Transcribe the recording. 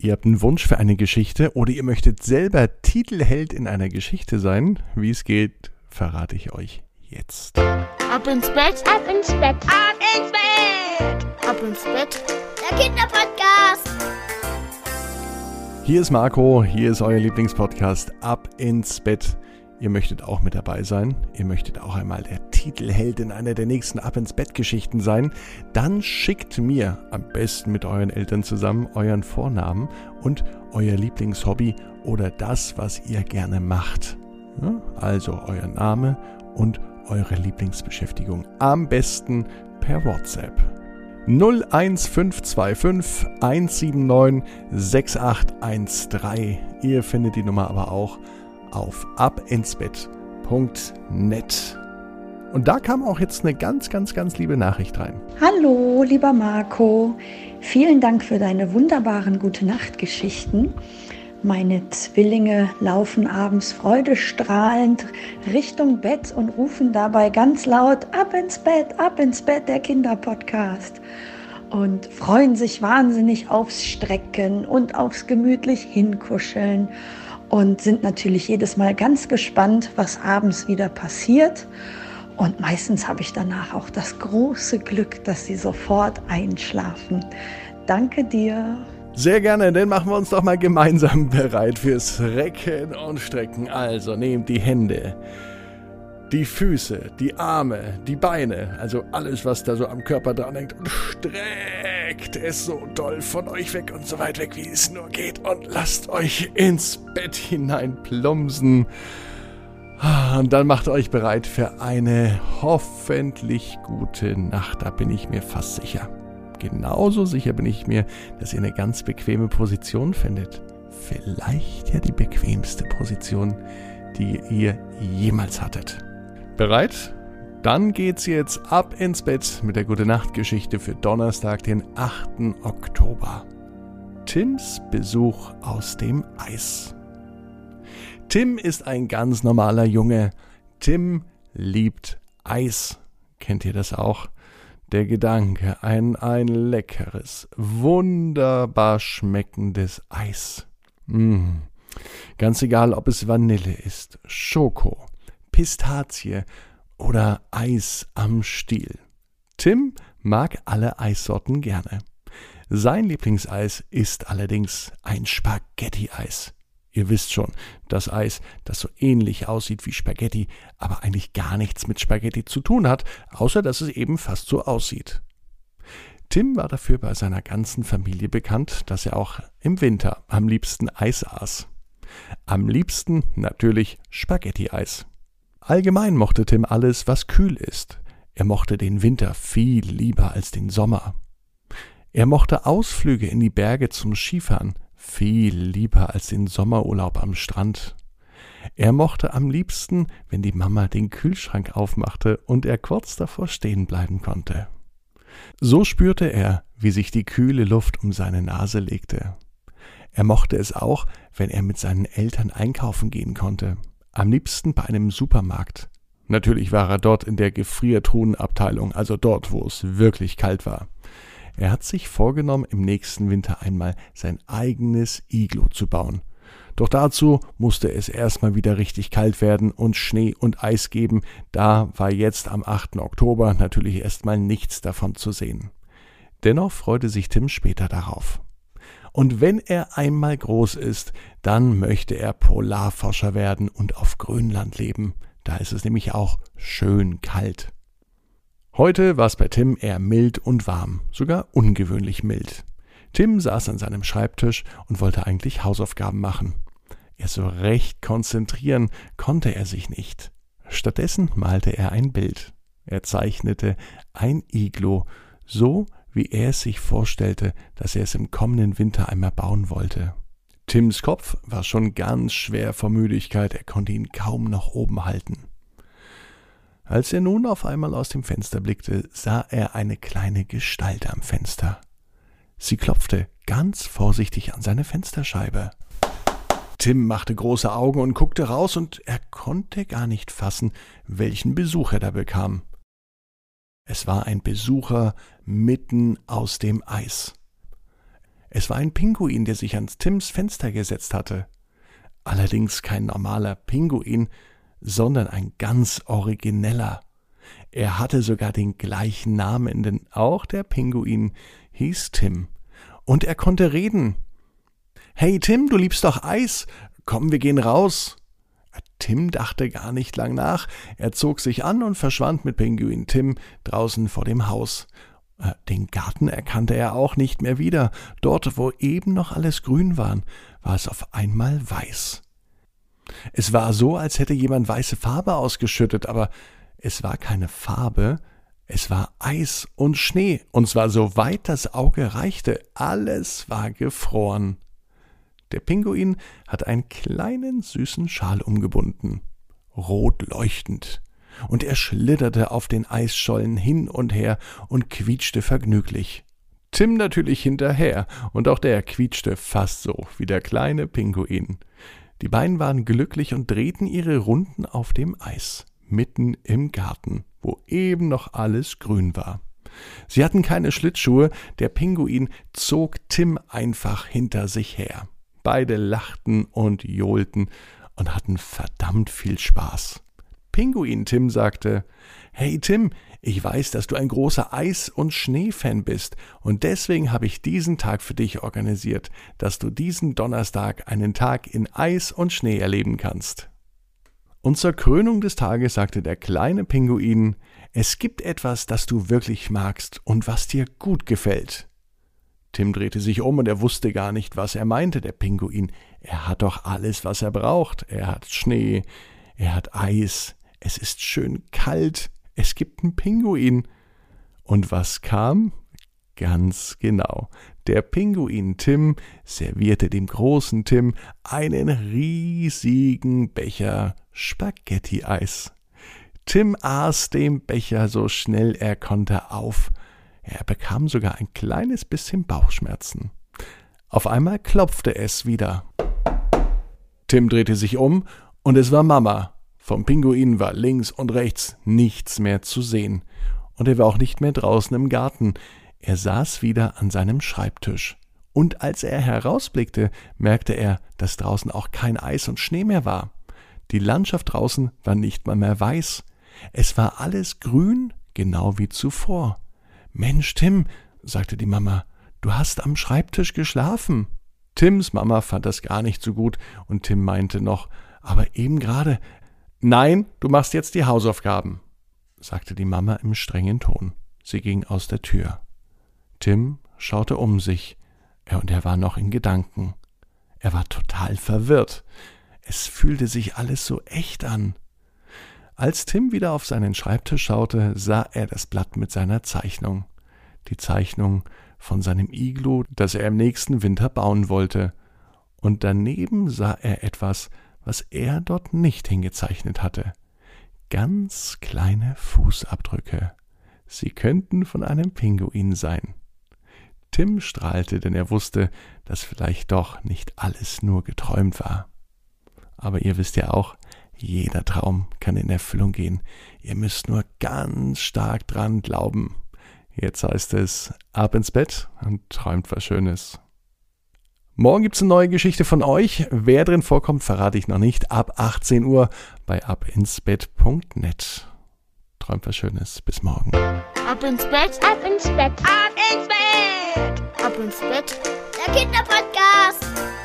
Ihr habt einen Wunsch für eine Geschichte oder ihr möchtet selber Titelheld in einer Geschichte sein? Wie es geht, verrate ich euch jetzt. Ab ins Bett, ab ins Bett, ab ins Bett, ab ins Bett. Der Kinderpodcast. Hier ist Marco, hier ist euer Lieblingspodcast Ab ins Bett. Ihr möchtet auch mit dabei sein, ihr möchtet auch einmal der Titelheld in einer der nächsten Ab ins Bett Geschichten sein, dann schickt mir am besten mit euren Eltern zusammen euren Vornamen und euer Lieblingshobby oder das, was ihr gerne macht. Also euer Name und eure Lieblingsbeschäftigung. Am besten per WhatsApp. 01525 179 6813. Ihr findet die Nummer aber auch auf abinsbett.net. Und da kam auch jetzt eine ganz, ganz, ganz liebe Nachricht rein. Hallo, lieber Marco. Vielen Dank für deine wunderbaren Gute Nacht Geschichten. Meine Zwillinge laufen abends freudestrahlend Richtung Bett und rufen dabei ganz laut Ab ins Bett, ab ins Bett, der Kinderpodcast. Und freuen sich wahnsinnig aufs Strecken und aufs gemütlich Hinkuscheln und sind natürlich jedes Mal ganz gespannt, was abends wieder passiert. Und meistens habe ich danach auch das große Glück, dass sie sofort einschlafen. Danke dir. Sehr gerne, dann machen wir uns doch mal gemeinsam bereit fürs Recken und Strecken. Also nehmt die Hände die Füße, die Arme, die Beine, also alles, was da so am Körper dran hängt und streckt es so doll von euch weg und so weit weg, wie es nur geht und lasst euch ins Bett hinein plumsen. Und dann macht euch bereit für eine hoffentlich gute Nacht, da bin ich mir fast sicher. Genauso sicher bin ich mir, dass ihr eine ganz bequeme Position findet. Vielleicht ja die bequemste Position, die ihr jemals hattet. Bereit? Dann geht's jetzt ab ins Bett mit der Gute Nacht Geschichte für Donnerstag, den 8. Oktober. Tims Besuch aus dem Eis. Tim ist ein ganz normaler Junge. Tim liebt Eis. Kennt ihr das auch? Der Gedanke ein ein leckeres, wunderbar schmeckendes Eis. Mmh. Ganz egal, ob es Vanille ist, Schoko, Pistazie oder Eis am Stiel. Tim mag alle Eissorten gerne. Sein Lieblingseis ist allerdings ein Spaghetti-Eis. Ihr wisst schon, das Eis, das so ähnlich aussieht wie Spaghetti, aber eigentlich gar nichts mit Spaghetti zu tun hat, außer dass es eben fast so aussieht. Tim war dafür bei seiner ganzen Familie bekannt, dass er auch im Winter am liebsten Eis aß. Am liebsten natürlich Spaghetti-Eis. Allgemein mochte Tim alles, was kühl ist. Er mochte den Winter viel lieber als den Sommer. Er mochte Ausflüge in die Berge zum Skifahren viel lieber als den Sommerurlaub am Strand. Er mochte am liebsten, wenn die Mama den Kühlschrank aufmachte und er kurz davor stehen bleiben konnte. So spürte er, wie sich die kühle Luft um seine Nase legte. Er mochte es auch, wenn er mit seinen Eltern einkaufen gehen konnte. Am liebsten bei einem Supermarkt. Natürlich war er dort in der Gefriertruhenabteilung, also dort, wo es wirklich kalt war. Er hat sich vorgenommen, im nächsten Winter einmal sein eigenes Iglo zu bauen. Doch dazu musste es erstmal wieder richtig kalt werden und Schnee und Eis geben. Da war jetzt am 8. Oktober natürlich erstmal nichts davon zu sehen. Dennoch freute sich Tim später darauf. Und wenn er einmal groß ist, dann möchte er Polarforscher werden und auf Grönland leben. Da ist es nämlich auch schön kalt. Heute war es bei Tim eher mild und warm, sogar ungewöhnlich mild. Tim saß an seinem Schreibtisch und wollte eigentlich Hausaufgaben machen. Er so recht konzentrieren konnte er sich nicht. Stattdessen malte er ein Bild. Er zeichnete ein Iglo, so wie er es sich vorstellte, dass er es im kommenden Winter einmal bauen wollte. Tims Kopf war schon ganz schwer vor Müdigkeit, er konnte ihn kaum noch oben halten. Als er nun auf einmal aus dem Fenster blickte, sah er eine kleine Gestalt am Fenster. Sie klopfte ganz vorsichtig an seine Fensterscheibe. Tim machte große Augen und guckte raus, und er konnte gar nicht fassen, welchen Besuch er da bekam. Es war ein Besucher mitten aus dem Eis. Es war ein Pinguin, der sich ans Tims Fenster gesetzt hatte. Allerdings kein normaler Pinguin, sondern ein ganz origineller. Er hatte sogar den gleichen Namen, denn auch der Pinguin hieß Tim. Und er konnte reden. Hey Tim, du liebst doch Eis. Komm, wir gehen raus. Tim dachte gar nicht lang nach. Er zog sich an und verschwand mit Pinguin Tim draußen vor dem Haus. Äh, den Garten erkannte er auch nicht mehr wieder. Dort, wo eben noch alles grün war, war es auf einmal weiß. Es war so, als hätte jemand weiße Farbe ausgeschüttet, aber es war keine Farbe, es war Eis und Schnee, und zwar so weit das Auge reichte, alles war gefroren. Der Pinguin hat einen kleinen süßen Schal umgebunden, rot leuchtend, und er schlitterte auf den Eisschollen hin und her und quietschte vergnüglich. Tim natürlich hinterher, und auch der quietschte fast so wie der kleine Pinguin. Die beiden waren glücklich und drehten ihre Runden auf dem Eis mitten im Garten, wo eben noch alles grün war. Sie hatten keine Schlittschuhe, der Pinguin zog Tim einfach hinter sich her. Beide lachten und johlten und hatten verdammt viel Spaß. Pinguin Tim sagte Hey Tim, ich weiß, dass du ein großer Eis- und Schneefan bist, und deswegen habe ich diesen Tag für dich organisiert, dass du diesen Donnerstag einen Tag in Eis und Schnee erleben kannst. Und zur Krönung des Tages sagte der kleine Pinguin, es gibt etwas, das du wirklich magst und was dir gut gefällt. Tim drehte sich um und er wusste gar nicht, was er meinte, der Pinguin. Er hat doch alles, was er braucht. Er hat Schnee, er hat Eis, es ist schön kalt, es gibt einen Pinguin. Und was kam? Ganz genau. Der Pinguin Tim servierte dem großen Tim einen riesigen Becher Spaghetti-Eis. Tim aß den Becher so schnell er konnte auf. Er bekam sogar ein kleines bisschen Bauchschmerzen. Auf einmal klopfte es wieder. Tim drehte sich um und es war Mama. Vom Pinguin war links und rechts nichts mehr zu sehen. Und er war auch nicht mehr draußen im Garten. Er saß wieder an seinem Schreibtisch. Und als er herausblickte, merkte er, dass draußen auch kein Eis und Schnee mehr war. Die Landschaft draußen war nicht mal mehr weiß. Es war alles grün, genau wie zuvor. Mensch, Tim, sagte die Mama, du hast am Schreibtisch geschlafen. Tims Mama fand das gar nicht so gut, und Tim meinte noch, aber eben gerade. Nein, du machst jetzt die Hausaufgaben, sagte die Mama im strengen Ton. Sie ging aus der Tür. Tim schaute um sich, und er war noch in Gedanken. Er war total verwirrt. Es fühlte sich alles so echt an. Als Tim wieder auf seinen Schreibtisch schaute, sah er das Blatt mit seiner Zeichnung. Die Zeichnung von seinem Iglu, das er im nächsten Winter bauen wollte. Und daneben sah er etwas, was er dort nicht hingezeichnet hatte. Ganz kleine Fußabdrücke. Sie könnten von einem Pinguin sein. Tim strahlte, denn er wusste, dass vielleicht doch nicht alles nur geträumt war. Aber ihr wisst ja auch, jeder Traum kann in Erfüllung gehen. Ihr müsst nur ganz stark dran glauben. Jetzt heißt es ab ins Bett und träumt was Schönes. Morgen gibt es eine neue Geschichte von euch. Wer drin vorkommt, verrate ich noch nicht. Ab 18 Uhr bei abinsbett.net. Träumt was Schönes. Bis morgen. Ab ins Bett, ab ins Bett, ab ins Bett, ab ins Bett. Der Kinderpodcast.